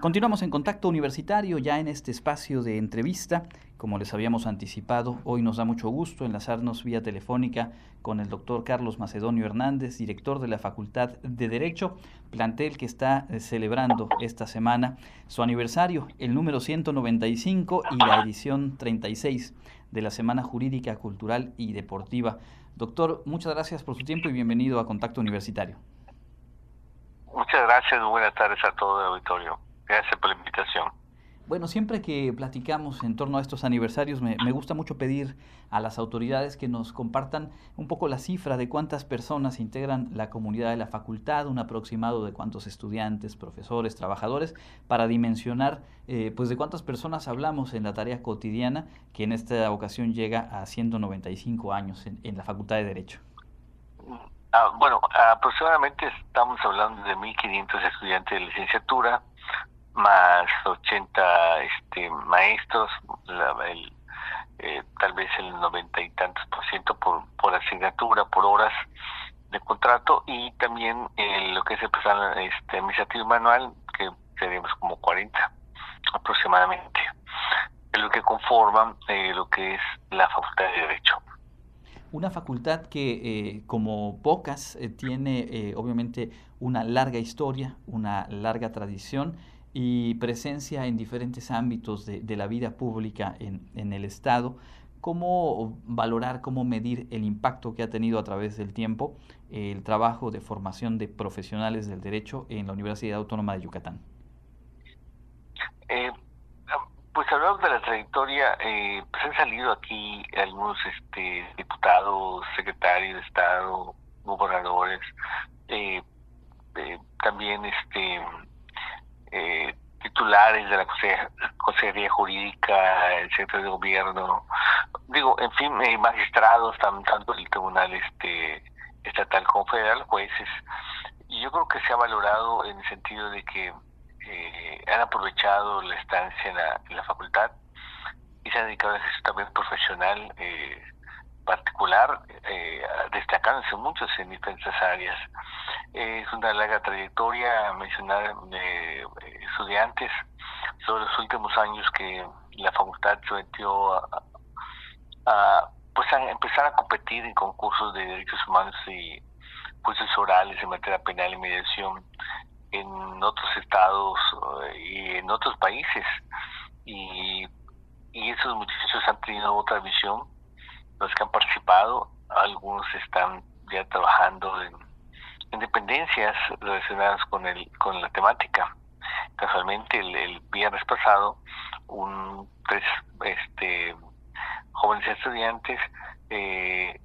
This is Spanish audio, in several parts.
Continuamos en contacto universitario ya en este espacio de entrevista. Como les habíamos anticipado, hoy nos da mucho gusto enlazarnos vía telefónica con el doctor Carlos Macedonio Hernández, director de la Facultad de Derecho, plantel que está eh, celebrando esta semana su aniversario, el número 195 y la edición 36 de la Semana Jurídica, Cultural y Deportiva. Doctor, muchas gracias por su tiempo y bienvenido a Contacto Universitario. Muchas gracias, buenas tardes a todo el auditorio. Gracias por la invitación. Bueno, siempre que platicamos en torno a estos aniversarios, me, me, gusta mucho pedir a las autoridades que nos compartan un poco la cifra de cuántas personas integran la comunidad de la facultad, un aproximado de cuántos estudiantes, profesores, trabajadores, para dimensionar eh, pues de cuántas personas hablamos en la tarea cotidiana, que en esta ocasión llega a 195 años en, en la Facultad de Derecho. Ah, bueno, aproximadamente estamos hablando de 1.500 estudiantes de licenciatura, más 80 este, maestros, eh, tal vez el noventa y tantos por ciento por, por asignatura, por horas de contrato y también eh, lo que es el personal este, administrativo manual, que tenemos como 40 aproximadamente, lo que conforma eh, lo que es la Facultad de Derecho. Una facultad que, como pocas, tiene obviamente una larga historia, una larga tradición y presencia en diferentes ámbitos de, la vida pública en, en, el Estado. ¿Cómo valorar, cómo medir el impacto que ha tenido a través del tiempo el trabajo de formación de profesionales del derecho en la Universidad Autónoma de Yucatán? Eh, pues hablamos de la trayectoria, eh, pues han salido aquí algunos este, diputados, secretarios de Estado, gobernadores, eh, eh, también este eh, titulares de la Consejería Jurídica, el Secretario de Gobierno, digo, en fin, eh, magistrados, tanto del Tribunal este estatal como federal, jueces. Y yo creo que se ha valorado en el sentido de que eh, han aprovechado la estancia en la, en la, facultad y se han dedicado a ejercicio también profesional eh, particular, eh, destacándose muchos en diferentes áreas. Es una larga trayectoria mencionar estudiantes sobre los últimos años que la facultad se a, pues a empezar a competir en concursos de derechos humanos y juicios orales en materia penal y mediación en otros estados y en otros países. Y, y esos muchachos han tenido otra visión los que han participado algunos están ya trabajando en, en dependencias relacionadas con el con la temática casualmente el, el viernes pasado un tres este jóvenes estudiantes eh,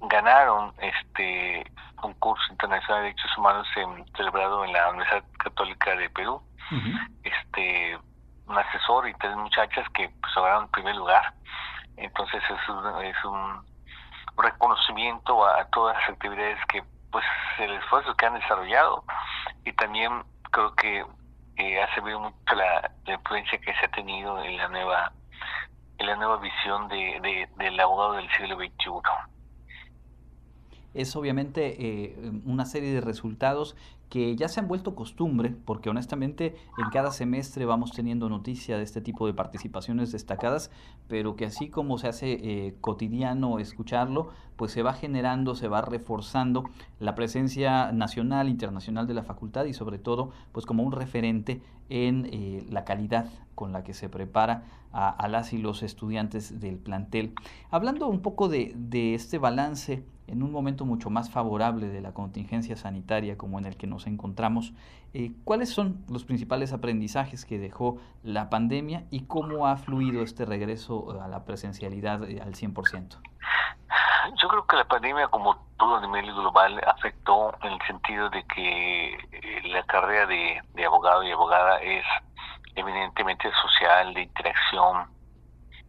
ganaron este concurso internacional de derechos humanos en, celebrado en la Universidad Católica de Perú. Uh -huh. Este un asesor y tres muchachas que pues lograron el primer lugar. Entonces es un, es un reconocimiento a, a, todas las actividades que pues el esfuerzo que han desarrollado y también creo que eh, ha servido mucho la, influencia que se ha tenido en la nueva en la nueva visión de, de, del abogado del siglo XXI es obviamente eh, una serie de resultados que ya se han vuelto costumbre, porque honestamente en cada semestre vamos teniendo noticia de este tipo de participaciones destacadas, pero que así como se hace eh, cotidiano escucharlo, pues se va generando, se va reforzando la presencia nacional, internacional de la facultad y sobre todo pues como un referente en eh, la calidad con la que se prepara a, a, las y los estudiantes del plantel. Hablando un poco de, de este balance en un momento mucho más favorable de la contingencia sanitaria como en el que nos encontramos, eh, ¿cuáles son los principales aprendizajes que dejó la pandemia y cómo ha fluido este regreso a la presencialidad eh, al 100%? Yo creo que la pandemia, como todo a nivel global, afectó en el sentido de que eh, la carrera de, abogado y abogada es eminentemente social, de interacción,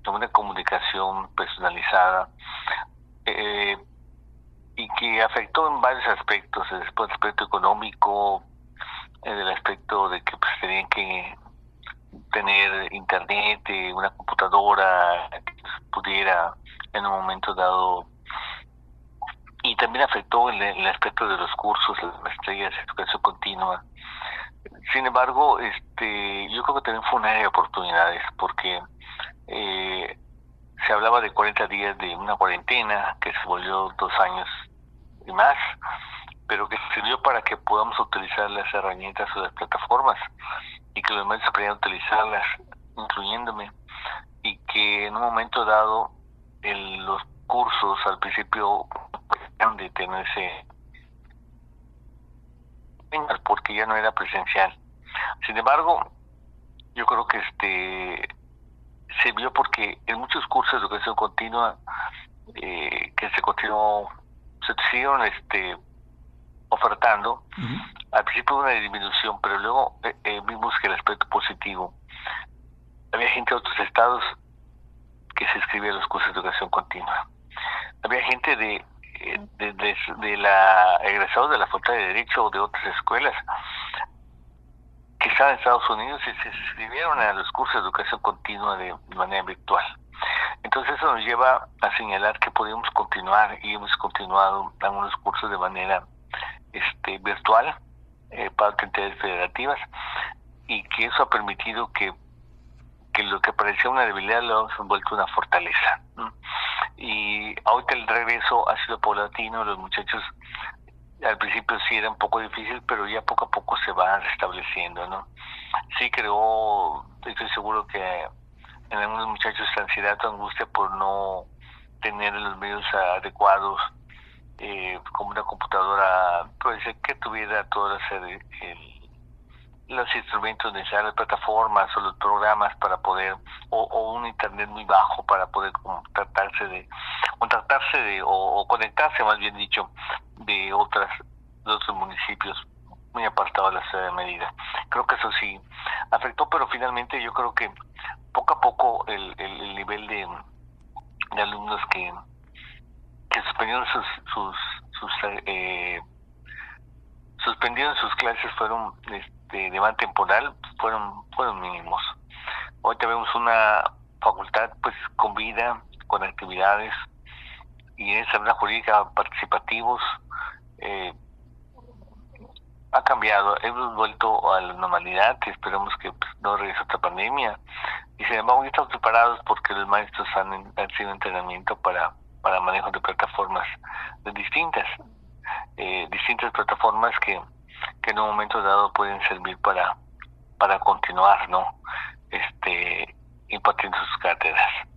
de una comunicación personalizada. Eh, y que afectó en varios aspectos, el aspecto económico, el aspecto de que pues, tenían que tener internet, una computadora que pudiera en un momento dado y también afectó el, aspecto de los cursos, las maestrías, educación continua, Sin embargo, este, yo creo que también fue una área de oportunidades, porque eh, se hablaba de 40 días de una cuarentena, que se volvió dos años más, pero que sirvió para que podamos utilizar las herramientas o las plataformas y que los demás aprendieran a utilizarlas, incluyéndome, y que en un momento dado el, los cursos al principio de tenerse porque ya no era presencial. Sin embargo, yo creo que este se vio porque en muchos cursos de educación continua eh, que se continuó, se siguieron este ofertando, al principio una disminución, pero luego eh, eh, vimos que el aspecto positivo, había gente de otros estados que se inscribía a los cursos de educación continua. Había gente de de, de, la egresados de la Facultad de Derecho o de otras escuelas que estaban en Estados Unidos y se inscribieron a los cursos de educación continua de manera virtual. Entonces eso nos lleva a señalar que podemos continuar y hemos continuado algunos cursos de manera este, virtual eh, para entidades federativas y que eso ha permitido que, que lo que parecía una debilidad lo hemos vuelto una fortaleza. Y ahorita el regreso ha sido paulatino, los muchachos al principio sí era un poco difícil, pero ya poco a poco se va restableciendo, ¿no? Sí creo, estoy seguro que en algunos muchachos ansiedad o angustia por no tener los medios adecuados, eh, como una computadora, puede ser que tuviera todas los instrumentos necesarios, plataformas o los programas para poder, o, un internet muy bajo para poder tratarse de, contactarse de, o, conectarse más bien dicho, de otras, de otros municipios muy apartados de la ciudad de Medida. Creo que eso sí afectó, pero finalmente yo creo que poco a poco el, el, nivel de, de, alumnos que, que suspendieron sus, sus, sus eh, suspendieron sus clases fueron de demanda temporal fueron fueron mínimos. Hoy tenemos una facultad pues con vida, con actividades y en esa jurídica participativos eh, ha cambiado, hemos vuelto a la normalidad, esperamos que pues, no regrese otra pandemia y sin embargo estamos preparados porque los maestros han, han sido entrenamiento para, para manejo de plataformas distintas, eh, distintas plataformas que que en un momento dado pueden servir para, para continuar, ¿no? Este, impartiendo sus cátedras.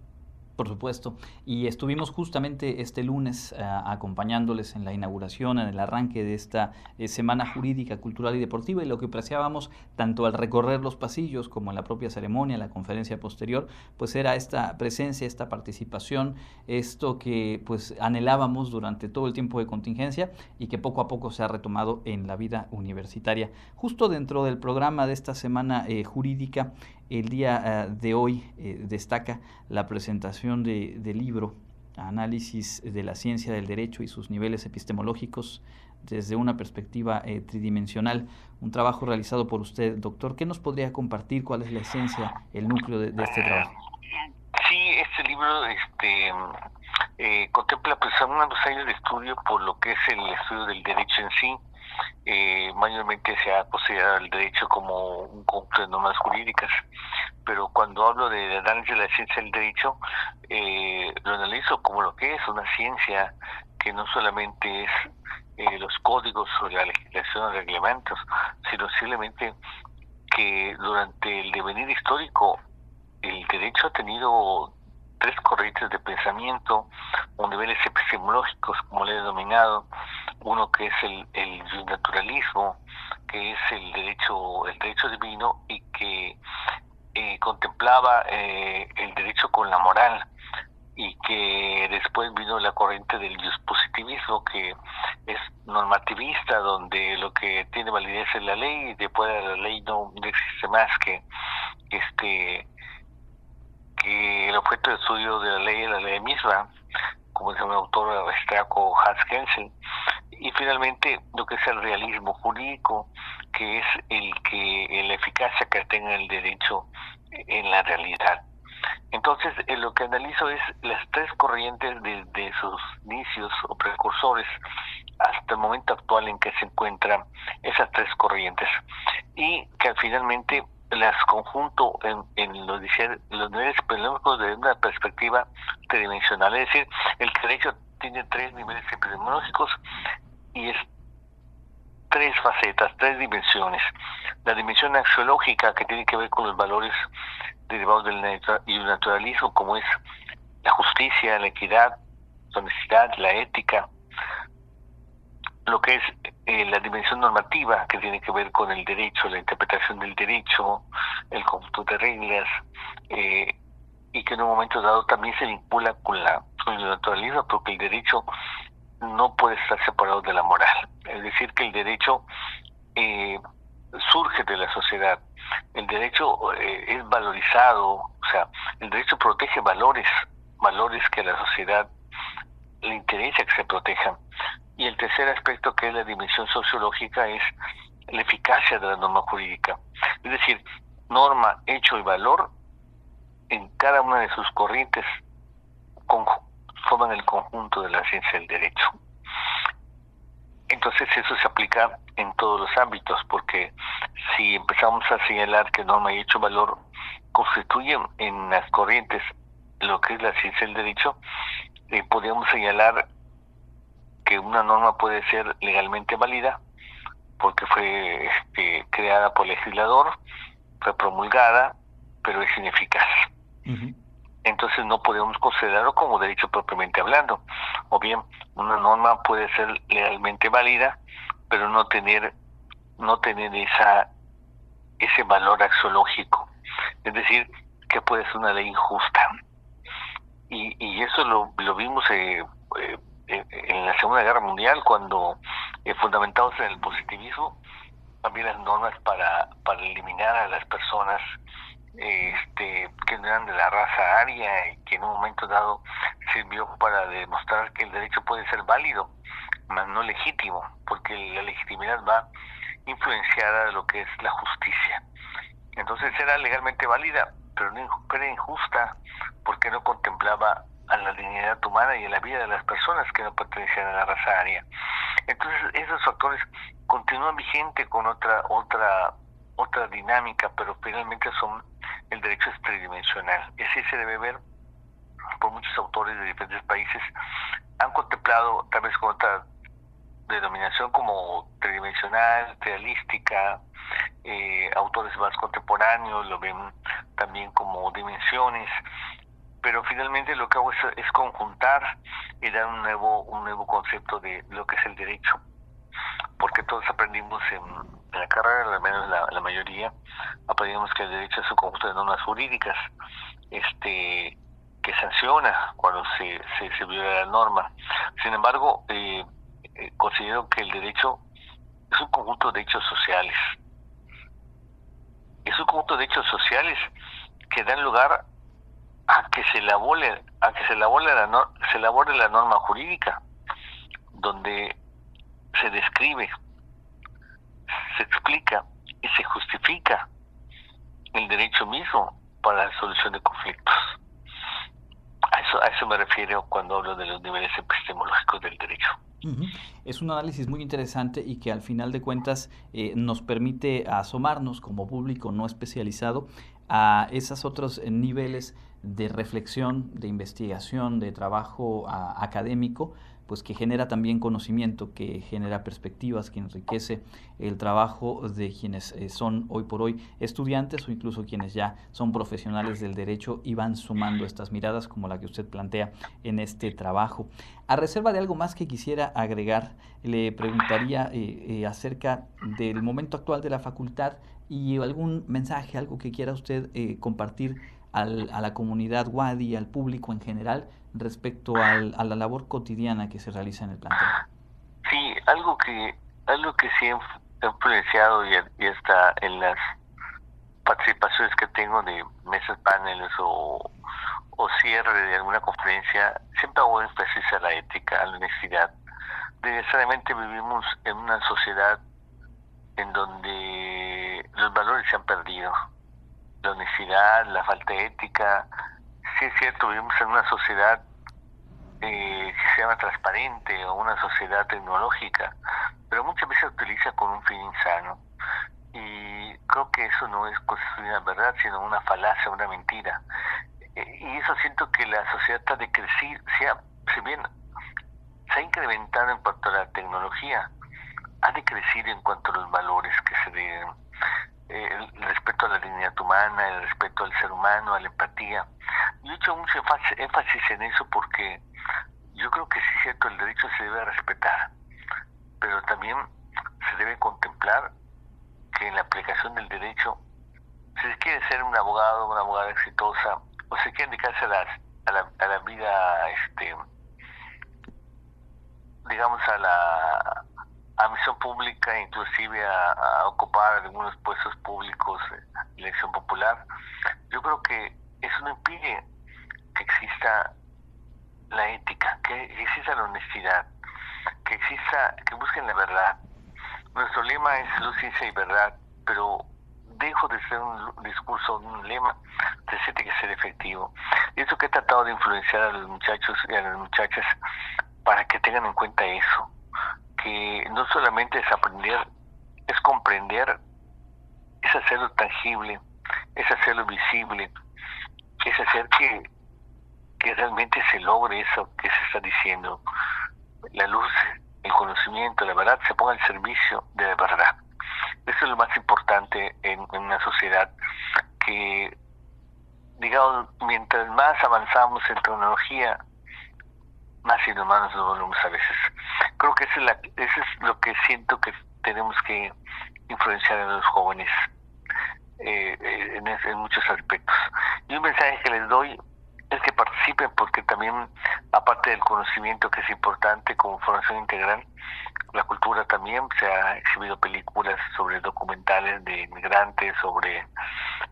Por supuesto. Y estuvimos justamente este lunes eh, acompañándoles en la inauguración, en el arranque de esta eh, Semana Jurídica, Cultural y Deportiva y lo que apreciábamos tanto al recorrer los pasillos como en la propia ceremonia, la conferencia posterior, pues era esta presencia, esta participación, esto que pues anhelábamos durante todo el tiempo de contingencia y que poco a poco se ha retomado en la vida universitaria. Justo dentro del programa de esta Semana eh, Jurídica, el día de hoy destaca la presentación de, del libro Análisis de la ciencia del derecho y sus niveles epistemológicos desde una perspectiva eh, tridimensional, un trabajo realizado por usted, doctor. ¿Qué nos podría compartir? ¿Cuál es la esencia, el núcleo de, este trabajo? Sí, este libro este, eh, contempla pues unos años de estudio por lo que es el estudio del derecho en sí, eh, mayormente se ha considerado el derecho como un conjunto de normas jurídicas, pero cuando hablo de análisis de la ciencia del derecho, eh, lo analizo como lo que es una ciencia que no solamente es eh, los códigos sobre la legislación o reglamentos, sino simplemente que durante el devenir histórico el derecho ha tenido tres corrientes de pensamiento o niveles epistemológicos, como le he denominado, uno que es el, el naturalismo, que es el derecho, el derecho divino y que eh, contemplaba eh, el derecho con la moral y que después vino la corriente del positivismo que es normativista donde lo que tiene validez es la ley y después de la ley no, existe más que este que el objeto de estudio de la ley es la ley misma como dice un autor austriaco Hans Kelsen y finalmente lo que es el realismo jurídico, que es el que la eficacia que tenga el derecho en la realidad. Entonces, eh, lo que analizo es las tres corrientes desde sus inicios o precursores hasta el momento actual en que se encuentran esas tres corrientes y que finalmente las conjunto en, en los, los niveles epidemiológicos desde una perspectiva tridimensional, es decir, el derecho tiene tres niveles epidemiológicos y es tres facetas, tres dimensiones. La dimensión axiológica que tiene que ver con los valores derivados del naturalismo, como es la justicia, la equidad, la honestidad, la ética, lo que es eh, la dimensión normativa que tiene que ver con el derecho, la interpretación del derecho, el conjunto de reglas, eh, y que en un momento dado también se vincula con, la, con el naturalismo, porque el derecho no puede estar separado de la moral. Es decir, que el derecho eh, surge de la sociedad. El derecho es valorizado, o sea, el derecho protege valores, valores que a la sociedad le interesa que se protejan. Y el tercer aspecto, que es la dimensión sociológica, es la eficacia de la norma jurídica. Es decir, norma, hecho y valor en cada una de sus corrientes forman el conjunto de la ciencia del derecho. Entonces eso se aplica en todos los ámbitos, porque si empezamos a señalar que norma y hecho valor constituyen en las corrientes lo que es la ciencia del derecho, eh, podríamos señalar que una norma puede ser legalmente válida porque fue este, creada por el legislador, fue promulgada, pero es ineficaz. Entonces no podemos considerarlo como derecho propiamente hablando. O bien, una norma puede ser legalmente válida, pero no tener no tener esa ese valor axiológico. Es decir, que puede ser una ley injusta. Y, y eso lo, lo vimos eh, eh en la Segunda Guerra Mundial, cuando eh, fundamentados en el positivismo, había las normas para, para eliminar a las personas este, que eran de la raza aria y que en un momento dado sirvió para demostrar que el derecho puede ser válido, más no legítimo, porque la legitimidad va influenciada de lo que es la justicia. Entonces era legalmente válida, pero, no, era injusta porque no contemplaba a la dignidad humana y a la vida de las personas que no pertenecían a la raza aria. Entonces esos factores continúan vigentes con otra otra otra dinámica, pero finalmente son el derecho es tridimensional. Ese se debe ver por muchos autores de diferentes países. Han contemplado tal vez con otra denominación como tridimensional, realística, eh, autores más contemporáneos lo ven también como dimensiones. Pero finalmente lo que hago es, conjuntar y dar un nuevo un nuevo concepto de lo que es el derecho. Porque todos aprendimos en, la carrera al menos la, mayoría aprendimos que el derecho es un conjunto de normas jurídicas este que sanciona cuando se, se, viola la norma. Sin embargo eh, eh, considero que el derecho es un conjunto de hechos sociales. Es un conjunto de hechos sociales que dan lugar a que se elabore, a que se elabore la, se elabore la norma jurídica, donde se describe, explica y se justifica el derecho mismo para la solución de conflictos. A eso, a eso me refiero cuando hablo de los niveles epistemológicos del derecho. Es un análisis muy interesante y que al final de cuentas eh, nos permite asomarnos como público no especializado a esos otros niveles de reflexión, de investigación, de trabajo académico, pues que genera también conocimiento, que genera perspectivas, que enriquece el trabajo de quienes eh, son hoy por hoy estudiantes o incluso quienes ya son profesionales del derecho y van sumando estas miradas como la que usted plantea en este trabajo. A reserva de algo más que quisiera agregar, le preguntaría eh, eh, acerca del momento actual de la facultad y algún mensaje, algo que quiera usted compartir al, a la comunidad Wadi, al público en general, respecto al, a la labor cotidiana que se realiza en el plantel? Sí, algo que, algo que sí ha influenciado y, está en las participaciones que tengo de mesas, paneles o, o cierre de alguna conferencia, siempre hago énfasis a la ética, a la honestidad. Necesariamente vivimos en una sociedad en donde los valores se han perdido la honestidad, la falta de ética es cierto, vivimos en una sociedad eh, que se llama transparente o una sociedad tecnológica, pero muchas veces se utiliza con un fin insano. Y creo que eso no es una verdad, sino una falacia, una mentira. Eh, y eso siento que la sociedad está decrecida, si bien se ha incrementado en cuanto a la tecnología, ha decrecido en cuanto a los valores que se deben. Eh, el respeto a la dignidad humana, el respeto al ser humano, a la empatía. Yo he hecho mucho énfasis en eso porque yo creo que sí es cierto, el derecho se debe respetar, pero también se debe contemplar que en la aplicación del derecho, si se quiere ser un abogado, una abogada exitosa, o se quiere dedicarse a la, a la, a la vida, este, digamos, a la a misión pública, inclusive a, ocupar algunos puestos públicos, elección popular, yo creo que eso no impide que exista la ética, que exista la honestidad, que exista, que busquen la verdad. Nuestro lema es luz, ciencia y verdad, pero un discurso, un lema, de tiene que ser efectivo. Y eso que he tratado de influenciar a los muchachos y a las muchachas para que tengan en cuenta eso, que no solamente es aprender, es comprender, es hacerlo tangible, es hacerlo visible, es hacer que, que realmente se logre eso que se está diciendo. La luz, el conocimiento, la verdad se ponga al servicio de la verdad. Eso es lo más importante en, en una sociedad que, digamos, mientras más avanzamos en tecnología, más inhumanos nos volvemos a veces. Creo que eso es, la, eso es lo que siento que tenemos que influenciar en los jóvenes eh, eh en, en, muchos aspectos. Y un mensaje que les doy es que participen porque también, aparte del conocimiento que es importante como formación integral, la cultura también, se ha exhibido películas sobre documentales de inmigrantes, sobre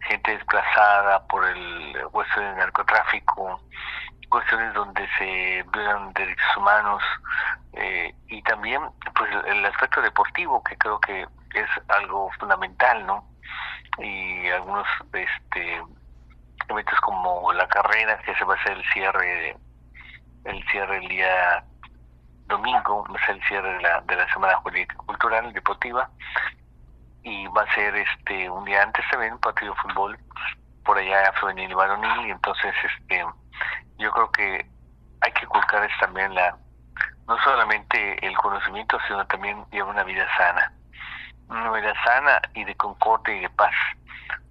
gente desplazada por el hueso del narcotráfico, cuestiones donde se violan derechos humanos eh, y también pues el aspecto deportivo que creo que es algo fundamental no y algunos este eventos como la carrera que se va a hacer el cierre el cierre el día domingo va a ser el cierre de la, de la semana jurídica cultural deportiva y va a ser este un día antes también un partido de fútbol por allá femenil y varonil y entonces este yo creo que hay que culcar también la no solamente el conocimiento sino también llevar una vida sana. Una vida sana y de concordia y de paz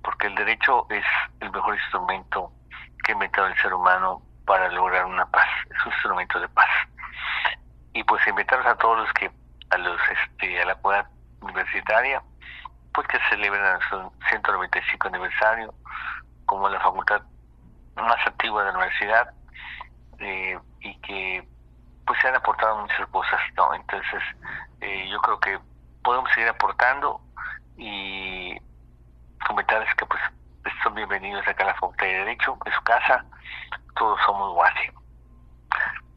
porque el derecho es el mejor instrumento que ha inventado el ser humano para lograr una paz es un instrumento de paz y pues invitarlos a todos los que a los este a la comunidad universitaria pues que celebren su 195 aniversario como la facultad más antigua de la universidad eh, y que pues se han aportado muchas cosas, ¿no? Entonces, eh, yo creo que podemos seguir aportando y comentarles que pues son bienvenidos acá a la Facultad de Derecho, es su casa, todos somos guasi.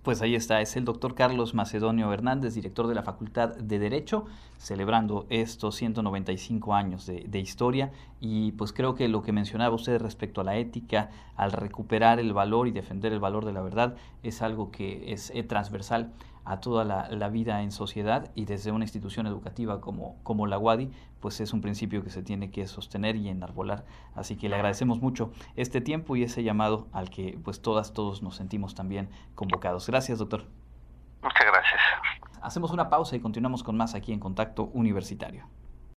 Pues ahí está, es el doctor Carlos Macedonio Hernández, director de la Facultad de Derecho, celebrando estos 195 años de, de, historia. Y pues creo que lo que mencionaba usted respecto a la ética, al recuperar el valor y defender el valor de la verdad, es algo que es eh, transversal a toda la, vida en sociedad y desde una institución educativa como, como la UADI, pues es un principio que se tiene que sostener y enarbolar. Así que le agradecemos mucho este tiempo y ese llamado al que pues todas, todos nos sentimos también convocados. Gracias, doctor. Muchas gracias. Hacemos una pausa y continuamos con más aquí en Contacto Universitario.